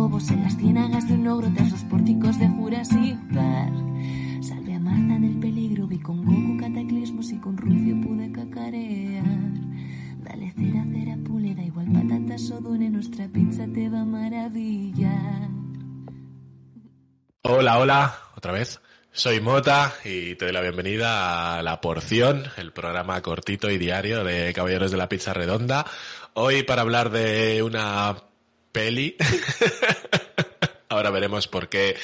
Chocobos en las ciénagas de un ogro tras los pórticos de Jurassic Park. Salve a Marta del peligro, vi con Goku cataclismos y con Rufio pude cacarear. Dale cera, cera, pule, da igual patatas o dune, nuestra pizza te va a maravillar. Hola, hola, otra vez. Soy Mota y te doy la bienvenida a La Porción, el programa cortito y diario de Caballeros de la Pizza Redonda. Hoy para hablar de una peli. Ahora veremos por qué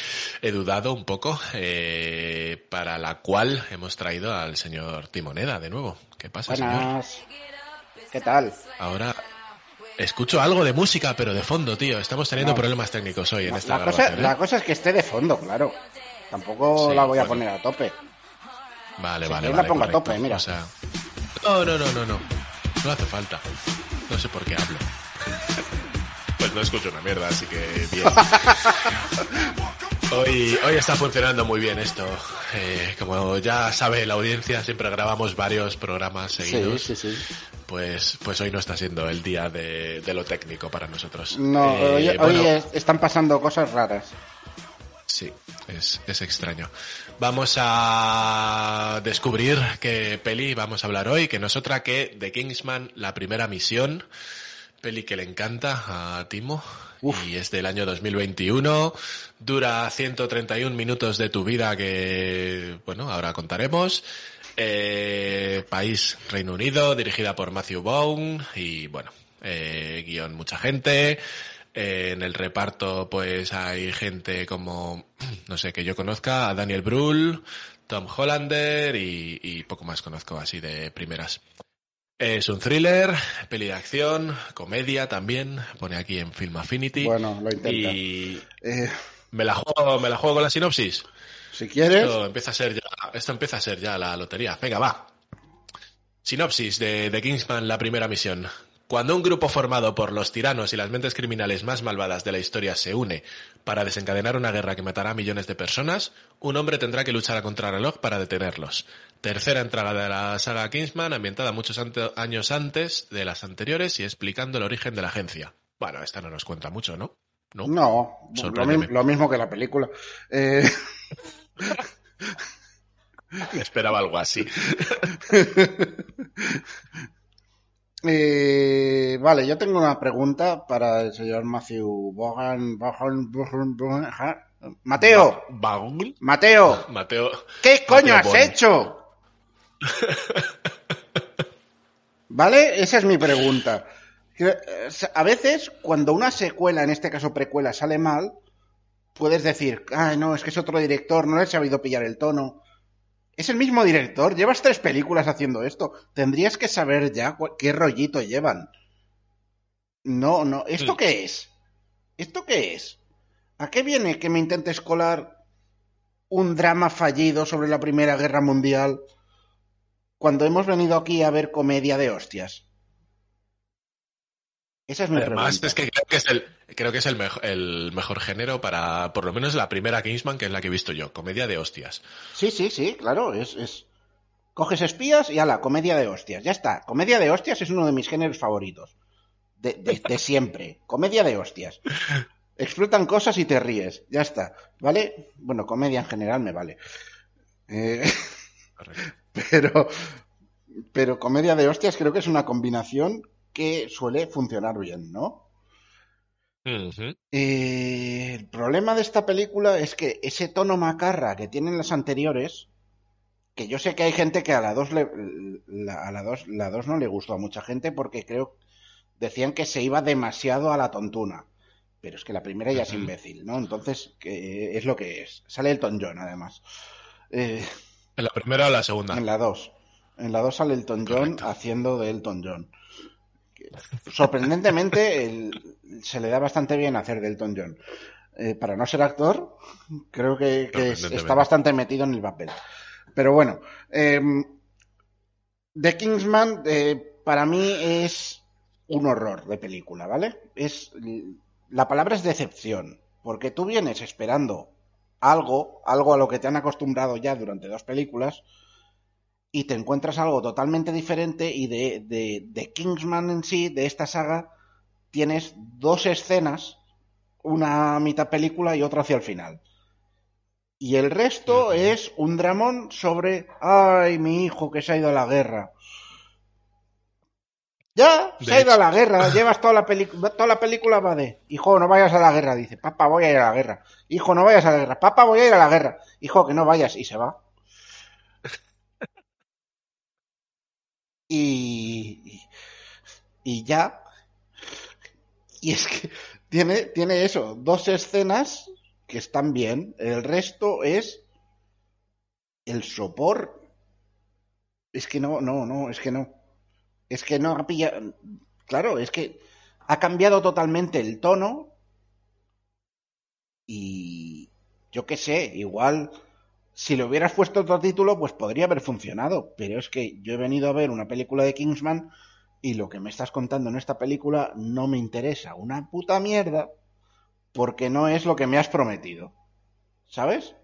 he dudado un poco, eh, para la cual hemos traído al señor Timoneda de nuevo. ¿Qué pasa, señor? Buenas. ¿Qué tal? Ahora escucho algo de música, pero de fondo, tío. Estamos teniendo No. problemas técnicos hoy en esta La cosa, grabación. ¿eh? la cosa es que esté de fondo, claro. Tampoco Sí, la voy a poner a tope. Vale, vale, la pongo a tope, mira. O sea, no, no, no, no, no. No hace falta. No sé por qué hablo. No escucho una mierda, así que bien. Hoy, hoy está funcionando muy bien esto. Eh, como ya sabe la audiencia, siempre grabamos varios programas Sí, seguidos. sí, sí. Pues, pues hoy no está siendo el día de, de lo técnico para nosotros. No, Eh, hoy, hoy bueno, es- están pasando cosas raras. Sí, es, es extraño. Vamos a descubrir qué peli vamos a hablar hoy, que no es otra que The Kingsman, la primera misión, peli que le encanta a Timo. Uf. Y es del año 2021, dura 131 minutos de tu vida que, bueno, ahora contaremos. Eh, país Reino Unido, dirigida por Matthew Vaughn y, bueno, eh, guion mucha gente. Eh, en el reparto, pues hay gente como, no sé, que yo conozca, a Daniel Brühl, Tom Hollander y, y poco más conozco así de primeras. Es un thriller, peli de acción, comedia también, pone aquí en Film Affinity. Bueno, lo intenta. Y Eh, me la juego, me la juego con la sinopsis. si quieres, Esto empieza a ser ya, esto empieza a ser ya la lotería. Venga, va. Sinopsis de The Kingsman, la primera misión. Cuando un grupo formado por los tiranos y las mentes criminales más malvadas de la historia se une para desencadenar una guerra que matará a millones de personas, un hombre tendrá que luchar a contrarreloj para detenerlos. Tercera entrega de la saga Kingsman, ambientada muchos ante- años antes de las anteriores y explicando el origen de la agencia. Bueno, esta no nos cuenta mucho, ¿no? No. no, lo, Sorpréndeme. mi- lo mismo que la película. Eh, Esperaba algo así. eh, vale, yo tengo una pregunta para el señor Matthew Bogan. Bogan- Bogan- Bogan- ja. Mateo. Mateo, Mateo. ¿qué coño Mateo has hecho? ¿Vale? Esa es mi pregunta. Eh, A veces, cuando una secuela, en este caso precuela, sale mal, puedes decir, ay, no, es que es otro director, no le he sabido pillar el tono. Es el mismo director, llevas tres películas haciendo esto. Tendrías que saber ya qué rollito llevan. No, no. ¿Esto Hmm. qué es? ¿Esto qué es? ¿A qué viene que me intentes colar un drama fallido sobre la Primera Guerra Mundial cuando hemos venido aquí a ver comedia de hostias? Esa es mi Además, pregunta. es que creo que es el, creo que es el, mejo- el mejor género para, por lo menos la primera Kingsman, que es la que he visto yo, comedia de hostias. Sí, sí, sí, claro, es, es... Coges espías y ala, comedia de hostias. Ya está. Comedia de hostias es uno de mis géneros favoritos. De, de- de siempre. Comedia de hostias. Explotan cosas y te ríes. Ya está. ¿Vale? Bueno, comedia en general me vale. Eh, Correcto. pero, pero comedia de hostias creo que es una combinación que suele funcionar bien, ¿no? Eh, el problema de esta película es que ese tono macarra que tienen las anteriores, que yo sé que hay gente que a la 2 le, la, a la 2 la 2 no le gustó a mucha gente porque creo decían que se iba demasiado a la tontuna. Pero es que la primera ya es imbécil, ¿no? Entonces, que es lo que es. Sale Elton John, además. Eh, ¿En la primera o la segunda? en la 2. En la 2 sale Elton John Correcto. haciendo de Elton John. Sorprendentemente, el- se le da bastante bien hacer de Elton John. eh, para no ser actor, creo que, es- está bastante metido en el papel. Pero bueno, eh, The Kingsman eh, para mí es un horror de película, ¿vale? Es la palabra es decepción, porque tú vienes esperando algo, algo a lo que te han acostumbrado ya durante dos películas, y te encuentras algo totalmente diferente y de, de, de Kingsman en sí, de esta saga, tienes dos escenas, una mitad película y otra hacia el final. Y el resto es un dramón sobre, ay, mi hijo que se ha ido a la guerra. Ya, se ha ido a la guerra, llevas toda la película, toda la película va de, hijo, no vayas a la guerra, dice, papá, voy a ir a la guerra. Hijo, no vayas a la guerra, papá, voy a ir a la guerra. Hijo, que no vayas, y se va. Y, y, ya. Y es que tiene, tiene eso, dos escenas que están bien, el resto es el sopor. Es que no, no, no, es que no. Es que no ha pillado. Claro, es que ha cambiado totalmente el tono. Y yo qué sé, igual si le hubieras puesto otro título, pues podría haber funcionado. Pero es que yo he venido a ver una película de Kingsman y lo que me estás contando en esta película no me interesa una puta mierda porque no es lo que me has prometido. ¿Sabes?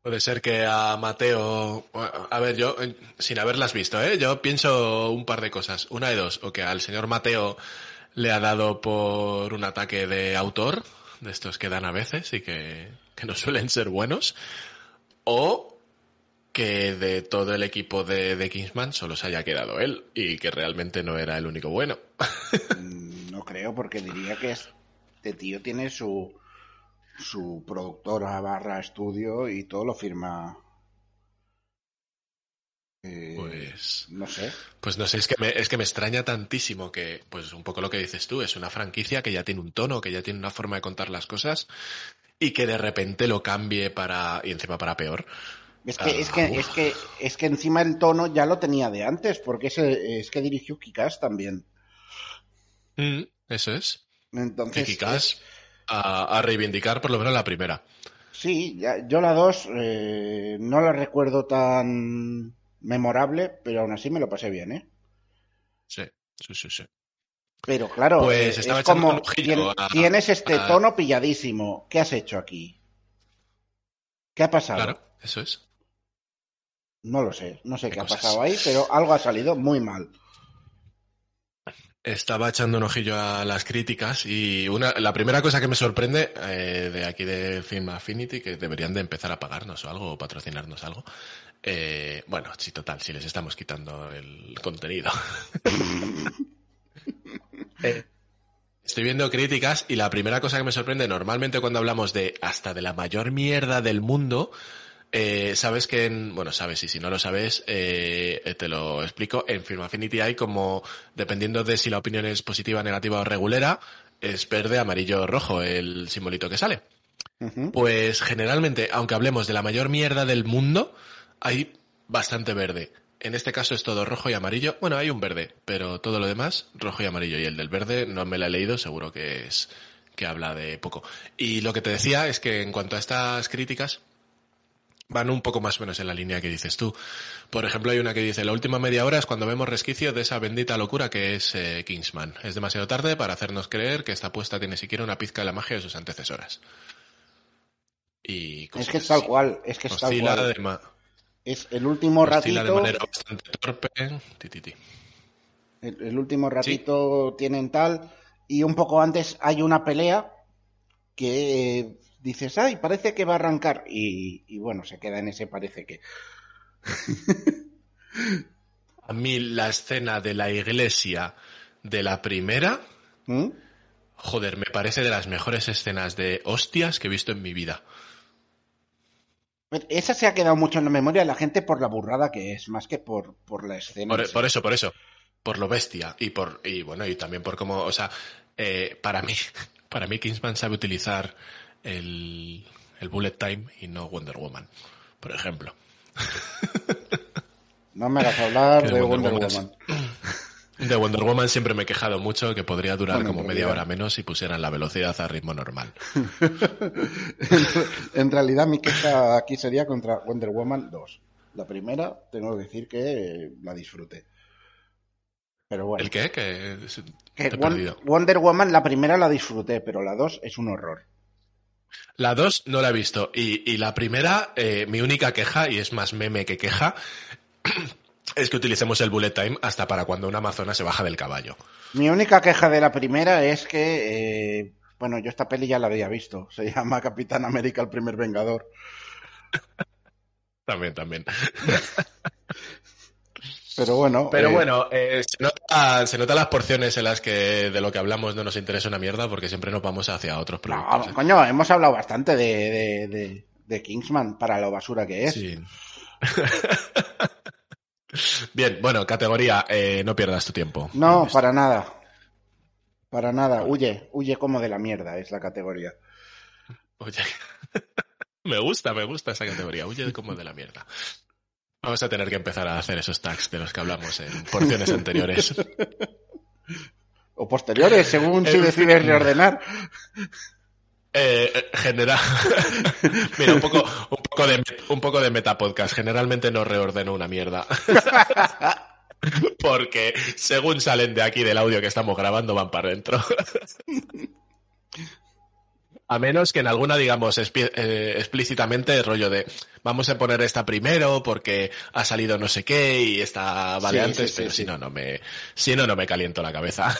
Puede ser que a Mateo, a ver, yo, eh, sin haberlas visto, ¿eh? yo pienso un par de cosas. Una de dos, o que al señor Mateo le ha dado por un ataque de autor, de estos que dan a veces y que, que no suelen ser buenos, o que de todo el equipo de, de Kingsman solo se haya quedado él y que realmente no era el único bueno. Mm, No creo, porque diría que este tío tiene su, su productora barra estudio y todo lo firma. eh, Pues, No sé. pues no sé, es que me, es que me extraña tantísimo que, pues un poco lo que dices tú, es una franquicia que ya tiene un tono, que ya tiene una forma de contar las cosas y que de repente lo cambie para, y encima para peor. Es que, Ah, es, que, es, que, es que encima el tono ya lo tenía de antes, porque ese- es que dirigió Kikas también. Mm, eso es. Entonces, a, a reivindicar por lo menos la primera. Sí, ya- yo la 2 no la recuerdo tan memorable, pero aún así me lo pasé bien, ¿eh? Sí, sí, sí, sí. Pero claro, Pues eh, es como tien- a- tienes este a- tono pilladísimo. ¿Qué has hecho aquí? ¿Qué ha pasado? Claro, eso es. No lo sé, no sé Qué qué, ha cosas. pasado ahí, pero algo ha salido muy mal. Estaba echando un ojillo a las críticas y una, la primera cosa que me sorprende eh, de aquí de Film Affinity, que deberían de empezar a pagarnos o algo o patrocinarnos algo. eh, bueno, sí, total, si les estamos quitando el contenido. Eh, Estoy viendo críticas y la primera cosa que me sorprende, normalmente cuando hablamos de hasta de la mayor mierda del mundo, eh, sabes que en, bueno, sabes, y si no lo sabes, eh, te lo explico, en Film Affinity hay como, dependiendo de si la opinión es positiva, negativa o regulera, es verde, amarillo o rojo el simbolito que sale. Pues generalmente, aunque hablemos de la mayor mierda del mundo, hay bastante verde. En este caso es todo rojo y amarillo. Bueno, hay un verde, pero todo lo demás, rojo y amarillo. Y el del verde no me la he leído, seguro que es que habla de poco. Y lo que te decía es que en cuanto a estas críticas, van un poco más o menos en la línea que dices tú. Por ejemplo, hay una que dice, la última media hora es cuando vemos resquicio de esa bendita locura que es eh, Kingsman. Es demasiado tarde para hacernos creer que esta apuesta tiene siquiera una pizca de la magia de sus antecesoras. Y Es que es tal cual, es que es tal cual. de, Es el último oscila de ratito, manera bastante torpe. Ti, ti, ti. el, el último ratito tienen tal, y un poco antes hay una pelea que eh, dices, ay, parece que va a arrancar, y, y bueno, se queda en ese parece que. A mí la escena de la iglesia de la primera, ¿Mm? joder, me parece de las mejores escenas de hostias que he visto en mi vida. Esa se ha quedado mucho en la memoria de la gente por la burrada que es, más que por, por la escena. en Por, por eso, por eso. Por lo bestia. Y por, y bueno, y también por cómo, o sea, eh, para mí, para mí Kingsman sabe utilizar el, el bullet time y no Wonder Woman, por ejemplo. No me hagas hablar de Wonder Wonder Woman Woman. De Wonder Woman siempre me he quejado mucho que podría durar Bueno, como media realidad- hora menos y pusieran la velocidad a ritmo normal. en realidad mi queja aquí sería contra Wonder Woman 2. La primera, tengo que decir que la disfruté. Pero bueno, ¿El qué? Que que te he perdido. Wonder Woman la primera la disfruté, pero la 2 es un horror. La 2 no la he visto. Y, y la primera, eh, mi única queja, y es más meme que queja, es que utilicemos el bullet time hasta para cuando una amazona se baja del caballo. Mi única queja de la primera es que, eh, bueno, yo esta peli ya la había visto. Se llama Capitán América el primer Vengador. También, también. Pero bueno. Pero eh, bueno, eh, se, nota, se notan las porciones en las que de lo que hablamos no nos interesa una mierda porque siempre nos vamos hacia otros productos. No, coño, hemos hablado bastante de, de, de- de Kingsman para lo basura que es. Sí. Bien, bueno, categoría, eh, no pierdas tu tiempo. No, para nada. Para nada. Huye, huye como de la mierda, es la categoría. Oye, me gusta, me gusta esa categoría. Huye como de la mierda. Vamos a tener que empezar a hacer esos tags de los que hablamos en porciones anteriores. O posteriores, según si decides reordenar. Eh, eh, genera... Mira, un poco, un, poco de, un poco de metapodcast. Generalmente no reordeno una mierda. Porque según salen de aquí del audio que estamos grabando, van para adentro. A menos que en alguna digamos eh, explícitamente el rollo de vamos a poner esta primero porque ha salido no sé qué y esta vale Sí, antes, sí, pero sí. si no, no me, si no, no me caliento la cabeza.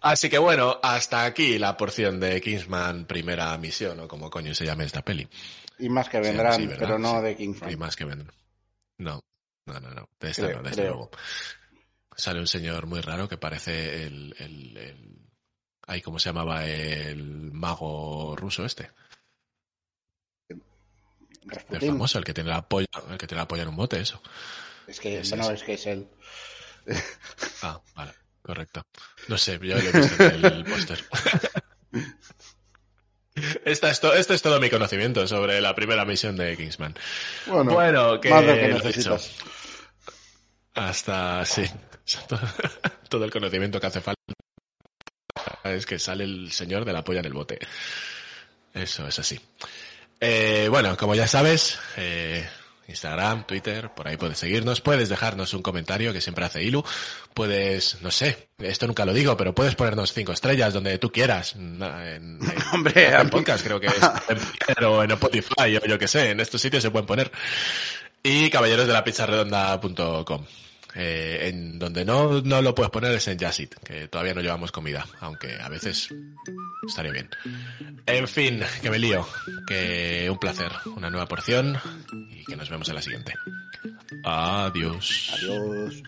Así que bueno, hasta aquí la porción de Kingsman primera misión, o como coño se llame esta peli. Y más que vendrán, pero no Sí. de Y Kingsman. más que ven. No, no, no, no. De esta Creo, no, desde creo. luego. Sale un señor muy raro que parece el, el, el- ay, ¿cómo se llamaba? El mago ruso este. El famoso, el que tiene la polla, el que tiene la polla en un bote, eso. Es que, Ese bueno, es. es que es él. Ah, vale, correcto. No sé, yo lo he visto en el póster. Esta es este es todo mi conocimiento sobre la primera misión de Kingsman. Bueno, Bueno, que más que necesitas. Hasta, sí. Todo el conocimiento que hace falta es que sale el señor de la polla en el bote. Eso es así. Eh, bueno, como ya sabes, eh, Instagram, Twitter, por ahí puedes seguirnos, puedes dejarnos un comentario que siempre hace Ilu, puedes, no sé, esto nunca lo digo, pero puedes ponernos cinco estrellas donde tú quieras, en, en- Hombre, en podcast creo que es, en, o en Spotify o yo que sé, en estos sitios se pueden poner. Y caballerosdelapizzarredonda.com. Eh, en donde no, no lo puedes poner es en Jazzit, que todavía no llevamos comida, aunque a veces estaría bien. En fin, que me lío, que un placer, una nueva porción y que nos vemos en la siguiente. Adiós. Adiós.